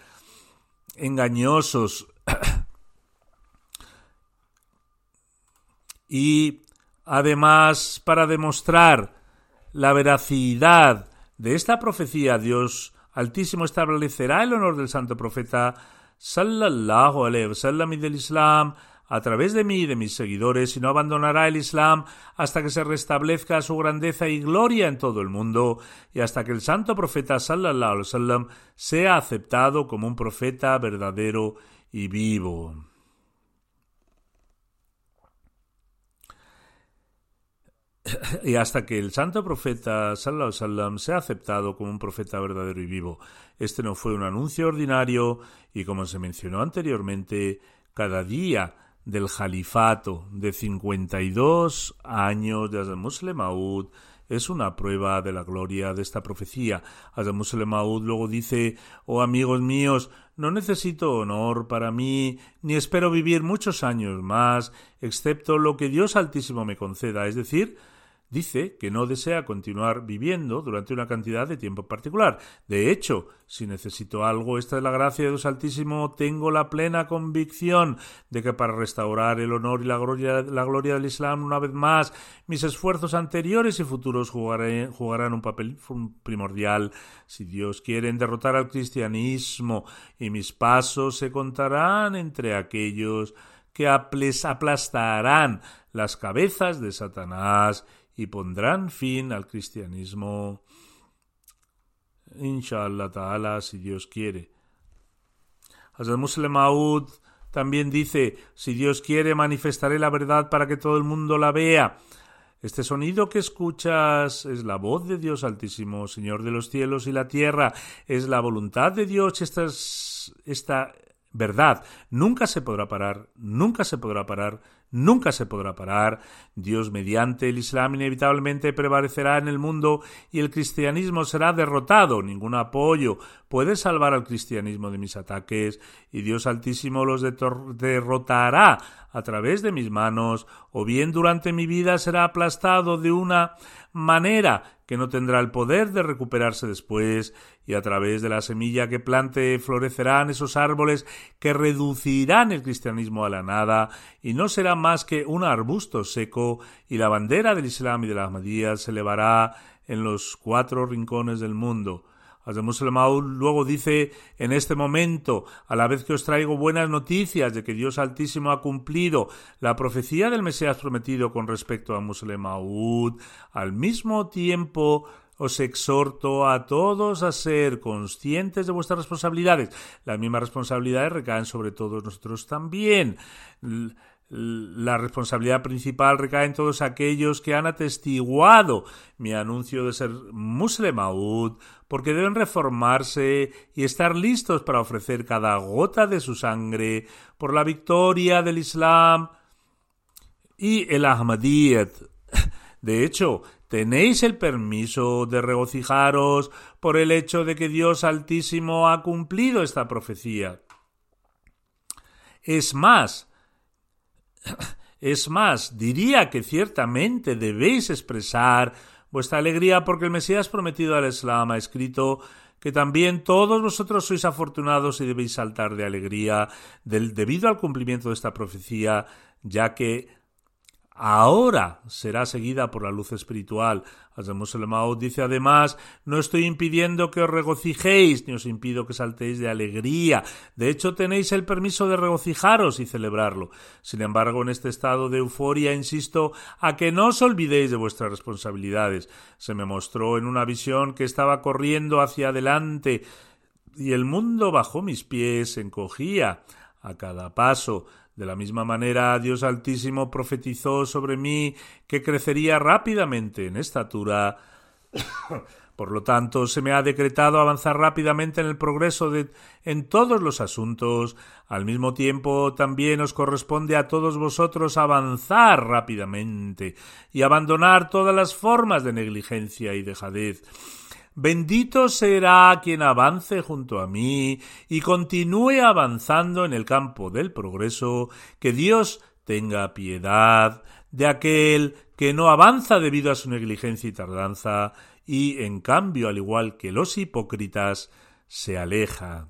engañosos y además para demostrar la veracidad de esta profecía Dios Altísimo establecerá el honor del santo profeta sallallahu alaihi wasallam y del Islam a través de mí y de mis seguidores y no abandonará el Islam hasta que se restablezca su grandeza y gloria en todo el mundo y hasta que el santo profeta sallallahu alaihi wasallam sea aceptado como un profeta verdadero y vivo. y hasta que el santo profeta sallallahu wasallam sea aceptado como un profeta verdadero y vivo. Este no fue un anuncio ordinario y como se mencionó anteriormente, cada día del califato de 52 años de Muslim Maud es una prueba de la gloria de esta profecía. Muslim Maud luego dice, oh amigos míos, no necesito honor para mí, ni espero vivir muchos años más, excepto lo que Dios Altísimo me conceda, es decir, dice que no desea continuar viviendo durante una cantidad de tiempo particular. De hecho, si necesito algo, esta es la gracia de Dios Altísimo, tengo la plena convicción de que para restaurar el honor y la gloria, la gloria del Islam una vez más, mis esfuerzos anteriores y futuros jugarán un papel primordial. Si Dios quiere derrotar al cristianismo y mis pasos se contarán entre aquellos que aplastarán las cabezas de Satanás y pondrán fin al cristianismo inshallah ta'ala, si Dios quiere. Hazrat Muslim Maud también dice, si Dios quiere, manifestaré la verdad para que todo el mundo la vea. Este sonido que escuchas es la voz de Dios Altísimo, Señor de los cielos y la tierra. Es la voluntad de Dios. Esta, esta verdad nunca se podrá parar, nunca se podrá parar, nunca se podrá parar. Dios mediante el Islam inevitablemente prevalecerá en el mundo y el cristianismo será derrotado. Ningún apoyo puede salvar al cristianismo de mis ataques y Dios Altísimo los derrotará a través de mis manos o bien durante mi vida será aplastado de una manera que no tendrá el poder de recuperarse después, y a través de la semilla que plante florecerán esos árboles que reducirán el cristianismo a la nada, y no será más que un arbusto seco, y la bandera del Islam y de la Ahmadiyya se elevará en los cuatro rincones del mundo. Luego dice en este momento, a la vez que os traigo buenas noticias de que Dios Altísimo ha cumplido la profecía del Mesías prometido con respecto a Muslim al mismo tiempo os exhorto a todos a ser conscientes de vuestras responsabilidades. Las mismas responsabilidades recaen sobre todos nosotros también la responsabilidad principal recae en todos aquellos que han atestiguado mi anuncio de ser muslemaud, porque deben reformarse y estar listos para ofrecer cada gota de su sangre por la victoria del Islam y el Ahmadiyyat. De hecho, tenéis el permiso de regocijaros por el hecho de que Dios Altísimo ha cumplido esta profecía. Es más, es más, diría que ciertamente debéis expresar vuestra alegría porque el Mesías prometido al Islam ha escrito que también todos vosotros sois afortunados y debéis saltar de alegría del, debido al cumplimiento de esta profecía, ya que ahora será seguida por la luz espiritual. Hazrat dice además, no estoy impidiendo que os regocijéis, ni os impido que saltéis de alegría. De hecho, tenéis el permiso de regocijaros y celebrarlo. Sin embargo, en este estado de euforia, insisto a que no os olvidéis de vuestras responsabilidades. Se me mostró en una visión que estaba corriendo hacia adelante y el mundo bajo mis pies encogía a cada paso. De la misma manera, Dios Altísimo profetizó sobre mí que crecería rápidamente en estatura. Por lo tanto, se me ha decretado avanzar rápidamente en el progreso de, en todos los asuntos. Al mismo tiempo, también os corresponde a todos vosotros avanzar rápidamente y abandonar todas las formas de negligencia y dejadez. Bendito será quien avance junto a mí y continúe avanzando en el campo del progreso, que Dios tenga piedad de aquel que no avanza debido a su negligencia y tardanza, y en cambio, al igual que los hipócritas, se aleja.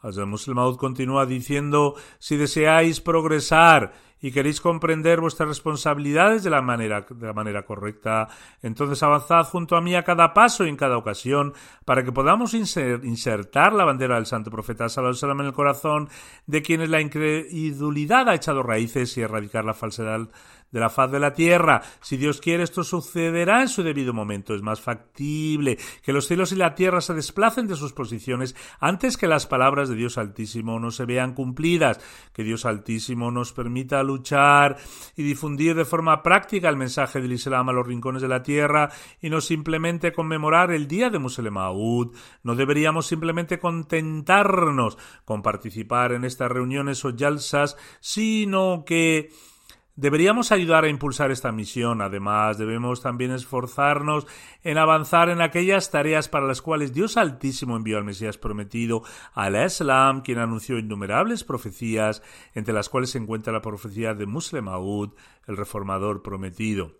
Hazrat continúa diciendo, si deseáis progresar y queréis comprender vuestras responsabilidades de la manera, de la manera correcta, entonces avanzad junto a mí a cada paso y en cada ocasión para que podamos insertar la bandera del santo profeta Sallallahu en el corazón de quienes la incredulidad ha echado raíces y erradicar la falsedad de la faz de la tierra. Si Dios quiere, esto sucederá en su debido momento. Es más factible que los cielos y la tierra se desplacen de sus posiciones antes que las palabras de Dios Altísimo no se vean cumplidas. Que Dios Altísimo nos permita luchar y difundir de forma práctica el mensaje del Islam a los rincones de la tierra y no simplemente conmemorar el día de Musulemaud. No deberíamos simplemente contentarnos con participar en estas reuniones o yalsas, sino que Deberíamos ayudar a impulsar esta misión. Además, debemos también esforzarnos en avanzar en aquellas tareas para las cuales Dios Altísimo envió al Mesías prometido, al Islam, quien anunció innumerables profecías, entre las cuales se encuentra la profecía de Muslim Aoud, el reformador prometido.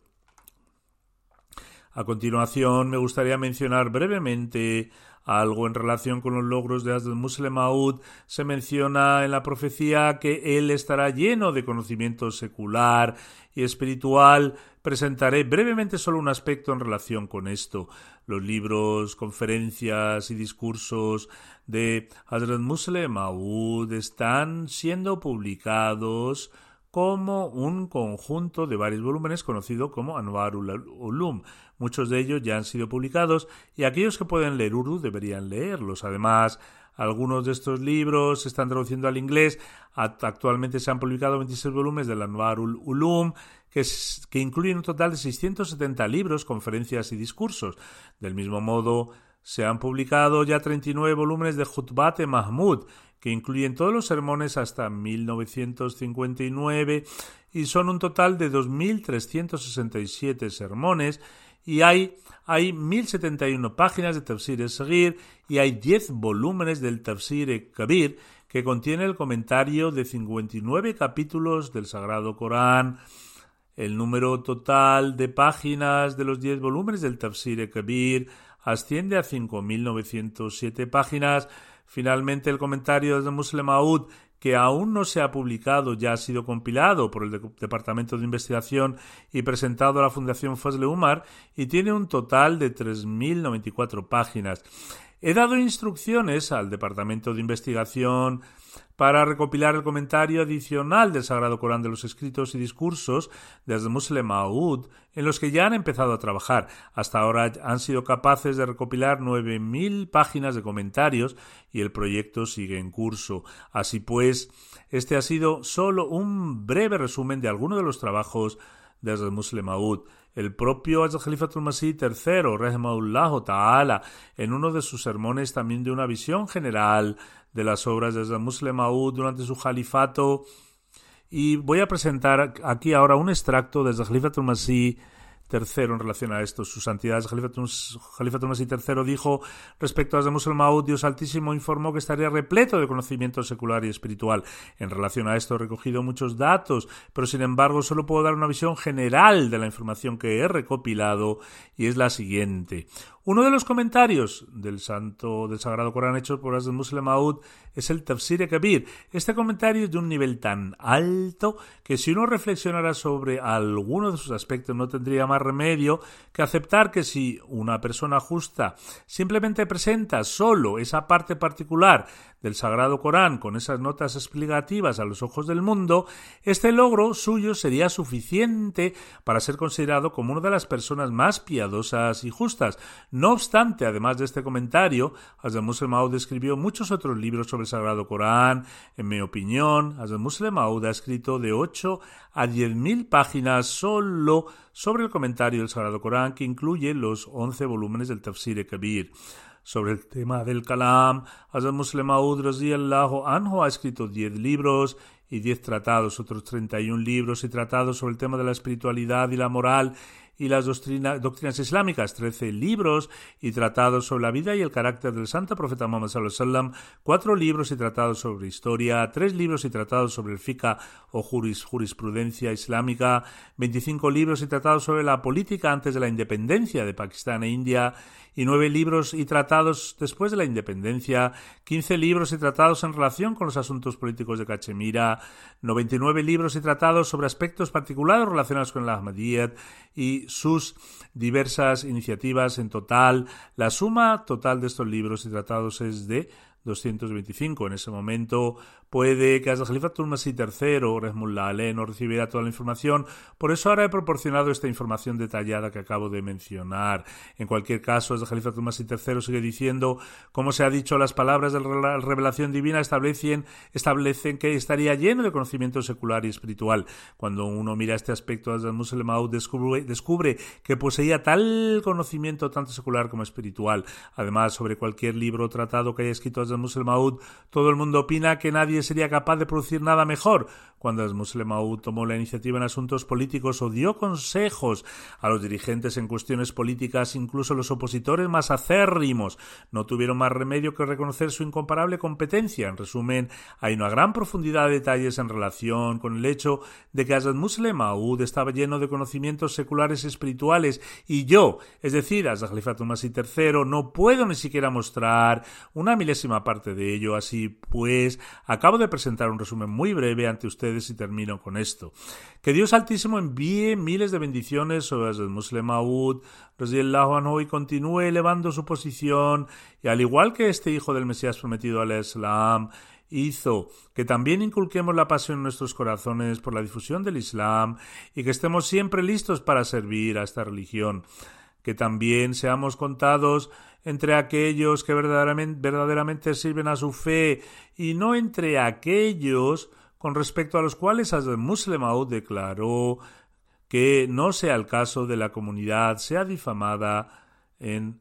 A continuación, me gustaría mencionar brevemente algo en relación con los logros de Hazrat Muslim Maud. Se menciona en la profecía que él estará lleno de conocimiento secular y espiritual. Presentaré brevemente solo un aspecto en relación con esto. Los libros, conferencias y discursos de Hazrat Muslim Maud están siendo publicados como un conjunto de varios volúmenes conocido como Anwarul Ulum. Muchos de ellos ya han sido publicados y aquellos que pueden leer Urdu deberían leerlos. Además, algunos de estos libros se están traduciendo al inglés. Actualmente se han publicado 26 volúmenes del Anwarul Ulum, que, que incluyen un total de 670 libros, conferencias y discursos. Del mismo modo, se han publicado ya 39 volúmenes de Jutbat Mahmud, que incluyen todos los sermones hasta 1959 y son un total de 2.367 sermones y hay, hay 1.071 páginas de Tafsir Seguir y hay 10 volúmenes del Tafsir Kabir que contiene el comentario de 59 capítulos del Sagrado Corán. El número total de páginas de los 10 volúmenes del Tafsir Kabir asciende a 5.907 páginas Finalmente, el comentario de Muslim Aoud, que aún no se ha publicado, ya ha sido compilado por el Departamento de Investigación y presentado a la Fundación Fazle Umar y tiene un total de 3.094 páginas. He dado instrucciones al Departamento de Investigación para recopilar el comentario adicional del Sagrado Corán de los escritos y discursos desde Muslim Aoud, en los que ya han empezado a trabajar. Hasta ahora han sido capaces de recopilar 9.000 páginas de comentarios y el proyecto sigue en curso. Así pues, este ha sido solo un breve resumen de algunos de los trabajos desde Muslim Aoud. El propio Hazrat Khalifatul Masih III, Rahimahullah Ta'ala, en uno de sus sermones también de una visión general de las obras de Muslim Maud durante su califato. Y voy a presentar aquí ahora un extracto desde Khalifatul Masih tercero en relación a esto. Su santidad Khalifatul Masih III dijo respecto a Muslim Maud, Dios Altísimo informó que estaría repleto de conocimiento secular y espiritual. En relación a esto he recogido muchos datos, pero sin embargo solo puedo dar una visión general de la información que he recopilado y es la siguiente. Uno de los comentarios del santo del Sagrado Corán hecho por Asad Muslim es el Tafsir Kabir. Este comentario es de un nivel tan alto que si uno reflexionara sobre alguno de sus aspectos no tendría más remedio que aceptar que si una persona justa simplemente presenta solo esa parte particular del Sagrado Corán con esas notas explicativas a los ojos del mundo, este logro suyo sería suficiente para ser considerado como una de las personas más piadosas y justas. No obstante, además de este comentario, Hazem Muslim Maud escribió muchos otros libros sobre el Sagrado Corán. En mi opinión, Hazem Muslim Maud ha escrito de 8 a 10.000 páginas solo sobre el comentario del Sagrado Corán, que incluye los 11 volúmenes del Tafsir Kabir sobre el tema del Kalam. Hazrat Muslim Maud anhu ha escrito 10 libros y 10 tratados, otros 31 libros y tratados sobre el tema de la espiritualidad y la moral y las doctrinas islámicas, 13 libros y tratados sobre la vida y el carácter del santo profeta Muhammad sallallahu cuatro libros y tratados sobre historia, tres libros y tratados sobre el fiqh o jurisprudencia islámica, 25 libros y tratados sobre la política antes de la independencia de Pakistán e India y nueve libros y tratados después de la independencia, 15 libros y tratados en relación con los asuntos políticos de Cachemira, 99 libros y tratados sobre aspectos particulares relacionados con la Ahmadiyyat y sus diversas iniciativas en total. La suma total de estos libros y tratados es de 225. En ese momento puede que Hazrat Khalifatul Masih III, Rahmullah Ale, no recibiera toda la información. Por eso ahora he proporcionado esta información detallada que acabo de mencionar. En cualquier caso, Hazrat Khalifatul Masih III sigue diciendo, como se ha dicho, las palabras de la revelación divina establecen, establecen que estaría lleno de conocimiento secular y espiritual. Cuando uno mira este aspecto, Hazrat Muslim descubre, descubre que poseía tal conocimiento tanto secular como espiritual. Además, sobre cualquier libro o tratado que haya escrito Hazrat Muslim todo el mundo opina que nadie sería capaz de producir nada mejor. Cuando el Muslim tomó la iniciativa en asuntos políticos o dio consejos a los dirigentes en cuestiones políticas, incluso los opositores más acérrimos, no tuvieron más remedio que reconocer su incomparable competencia. En resumen, hay una gran profundidad de detalles en relación con el hecho de que Hazrat Muslim estaba lleno de conocimientos seculares espirituales y yo, es decir, Hazrat Khalifatul Masih III, no puedo ni siquiera mostrar una milésima parte de ello. Así pues, acabo de presentar un resumen muy breve ante ustedes y termino con esto. Que Dios Altísimo envíe miles de bendiciones sobre el Muslim Maud, y continúe elevando su posición, y al igual que este hijo del Mesías prometido al Islam, hizo que también inculquemos la pasión en nuestros corazones por la difusión del Islam y que estemos siempre listos para servir a esta religión, que también seamos contados entre aquellos que verdaderamente, sirven a su fe y no entre aquellos con respecto a los cuales Hazrat Muslim declaró que no sea el caso de la comunidad sea difamada en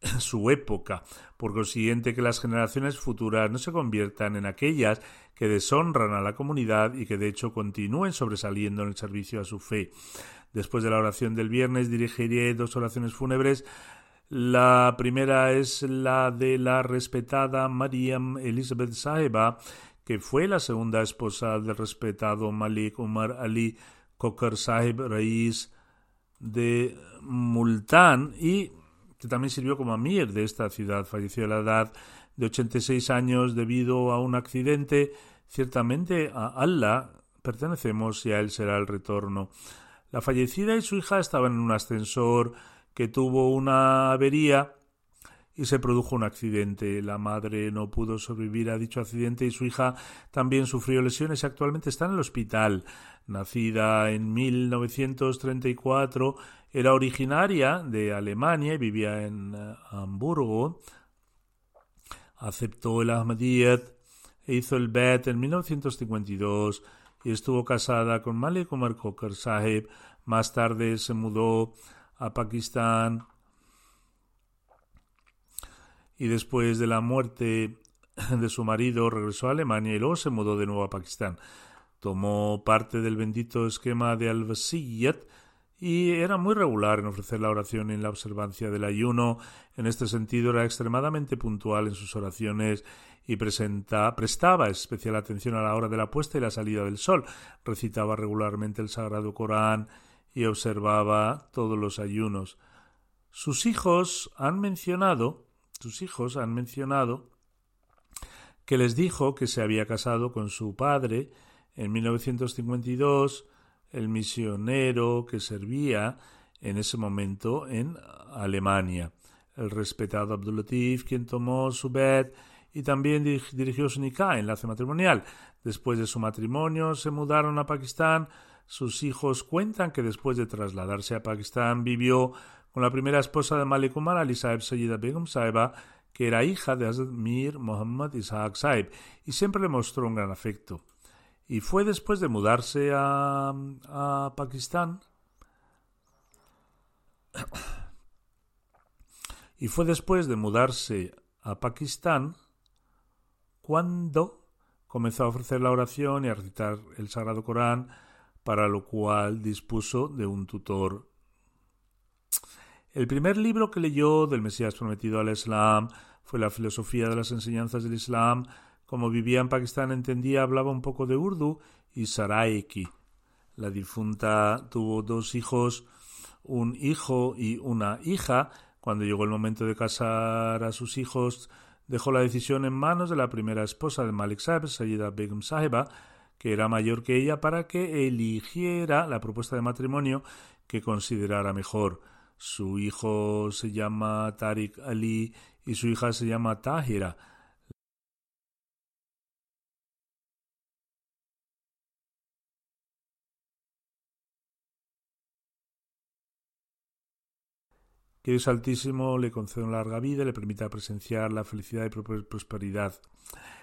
su época, por consiguiente que las generaciones futuras no se conviertan en aquellas que deshonran a la comunidad y que de hecho continúen sobresaliendo en el servicio a su fe. Después de la oración del viernes dirigiré dos oraciones fúnebres. La primera es la de la respetada Mariam Elizabeth Saheba, que fue la segunda esposa del respetado Malik Umar Ali Kokar Sahib Rais de Multan y que también sirvió como amir de esta ciudad. Falleció a la edad de 86 años debido a un accidente. Ciertamente a Allah pertenecemos y a Él será el retorno. La fallecida y su hija estaban en un ascensor que tuvo una avería y se produjo un accidente. La madre no pudo sobrevivir a dicho accidente y su hija también sufrió lesiones y actualmente está en el hospital. Nacida en 1934, era originaria de Alemania y vivía en eh, Hamburgo. Aceptó el Ahmadiyyat e hizo el Bet en 1952 y estuvo casada con Malik Omar Sahib. Más tarde se mudó a Pakistán y después de la muerte de su marido regresó a Alemania y luego se mudó de nuevo a Pakistán. Tomó parte del bendito esquema de al-Wasiyyat y era muy regular en ofrecer la oración y en la observancia del ayuno. En este sentido era extremadamente puntual en sus oraciones y presenta, prestaba especial atención a la hora de la puesta y la salida del sol. Recitaba regularmente el Sagrado Corán y observaba todos los ayunos. Sus hijos han mencionado, sus hijos han mencionado que les dijo que se había casado con su padre en 1952 el misionero que servía en ese momento en Alemania. El respetado Abdulatif, quien tomó su bed y también dirigió su nikah, enlace matrimonial. Después de su matrimonio se mudaron a Pakistán. Sus hijos cuentan que después de trasladarse a Pakistán vivió con la primera esposa de Malik Umar, Ali Saeb Sayyida Begum Saeba, que era hija de Hazrat Mir Muhammad Ishaq Saeb, y siempre le mostró un gran afecto. Y fue después de mudarse a Pakistán. y fue después de mudarse a Pakistán cuando comenzó a ofrecer la oración y a recitar el Sagrado Corán, para lo cual dispuso de un tutor. El primer libro que leyó del Mesías prometido al Islam fue la filosofía de las enseñanzas del Islam como vivía en Pakistán entendía, hablaba un poco de urdu y saraiki. La difunta tuvo dos hijos, un hijo y una hija. Cuando llegó el momento de casar a sus hijos, dejó la decisión en manos de la primera esposa de Malik Saeb, Sayyida Begum Saheba, que era mayor que ella, para que eligiera la propuesta de matrimonio que considerara mejor. Su hijo se llama Tariq Ali y su hija se llama Tahira. que Dios Altísimo le conceda una larga vida y le permita presenciar la felicidad y prosperidad.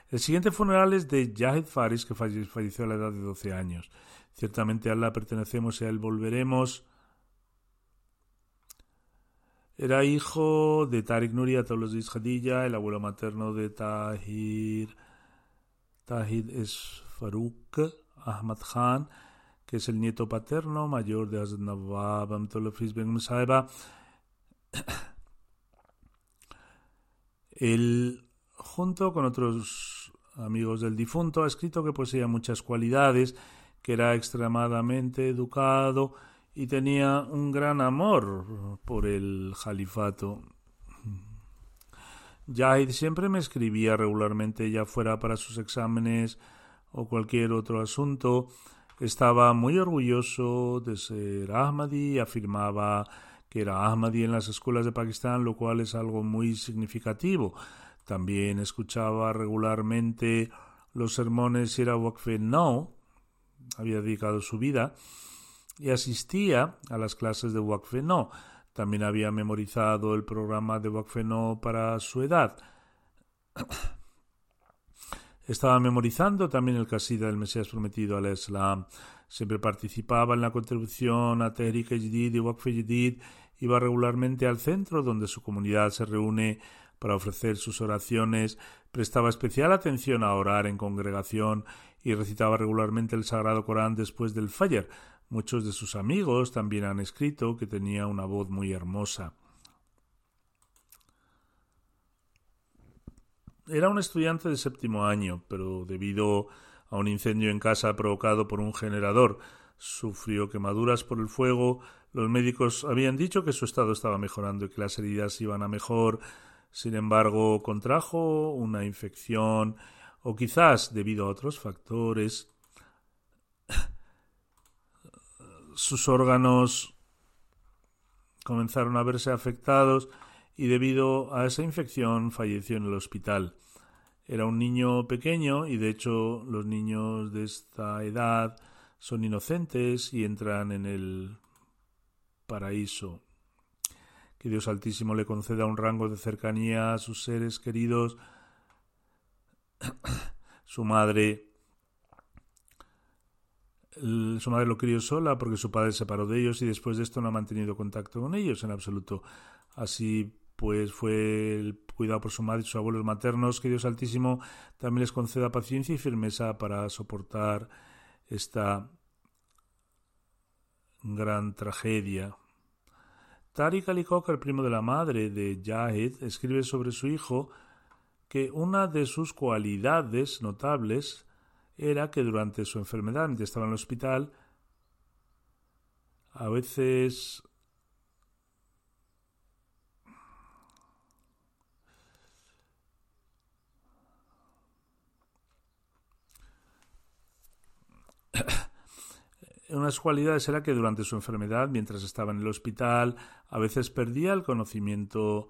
El siguiente funeral es de Yahid Faris, que falleció a la edad de 12 años. Ciertamente a Allah pertenecemos y a él volveremos. Era hijo de Tariq Nuri los Khadija, el abuelo materno de Tahir. Tahir es Ahmad Khan, que es el nieto paterno mayor de Hazrat Nawab Ben Musaiba Él, junto con otros amigos del difunto, ha escrito que poseía muchas cualidades, que era extremadamente educado y tenía un gran amor por el califato. Jahid siempre me escribía regularmente, ya fuera para sus exámenes o cualquier otro asunto. Estaba muy orgulloso de ser Ahmadi afirmaba que era Ahmadi en las escuelas de Pakistán, lo cual es algo muy significativo. También escuchaba regularmente los sermones y era no, había dedicado su vida, y asistía a las clases de no. También había memorizado el programa de no para su edad. Estaba memorizando también el Casida del Mesías prometido al Islam. Siempre participaba en la contribución a Tehrik Jadid y Waqf Jadid. Iba regularmente al centro donde su comunidad se reúne para ofrecer sus oraciones. Prestaba especial atención a orar en congregación y recitaba regularmente el Sagrado Corán después del Fajr. Muchos de sus amigos también han escrito que tenía una voz muy hermosa. Era un estudiante de séptimo año, pero debido a un incendio en casa provocado por un generador, sufrió quemaduras por el fuego. Los médicos habían dicho que su estado estaba mejorando y que las heridas iban a mejor. Sin embargo, contrajo una infección o quizás debido a otros factores sus órganos comenzaron a verse afectados y debido a esa infección falleció en el hospital. Era un niño pequeño y de hecho los niños de esta edad son inocentes y entran en el paraíso. Que Dios Altísimo le conceda un rango de cercanía a sus seres queridos. su madre su madre lo crió sola porque su padre se separó de ellos y después de esto no ha mantenido contacto con ellos en absoluto. Así pues fue el cuidado por su madre y sus abuelos maternos, que Dios Altísimo también les conceda paciencia y firmeza para soportar esta gran tragedia. Tariq Ali el primo de la madre de Jahid, escribe sobre su hijo que una de sus cualidades notables era que durante su enfermedad, mientras estaba en el hospital, a veces una de sus cualidades era que durante su enfermedad, mientras estaba en el hospital, a veces perdía el conocimiento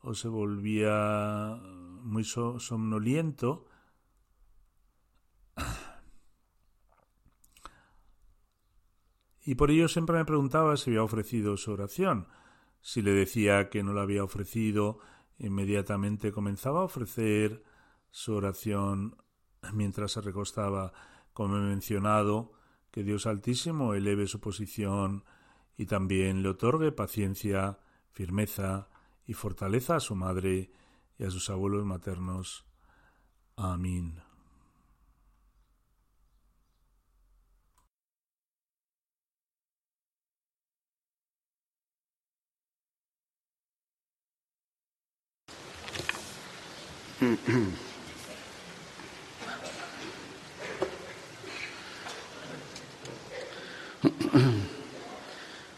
o se volvía muy somnoliento. Y por ello siempre me preguntaba si había ofrecido su oración. Si le decía que no la había ofrecido, inmediatamente comenzaba a ofrecer su oración mientras se recostaba. Como he mencionado, que Dios Altísimo eleve su posición y también le otorgue paciencia, firmeza y fortaleza a su madre y a sus abuelos maternos. Amén.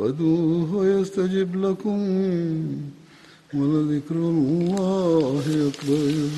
وادعوه يستجب لكم ولذكر الله أكبر.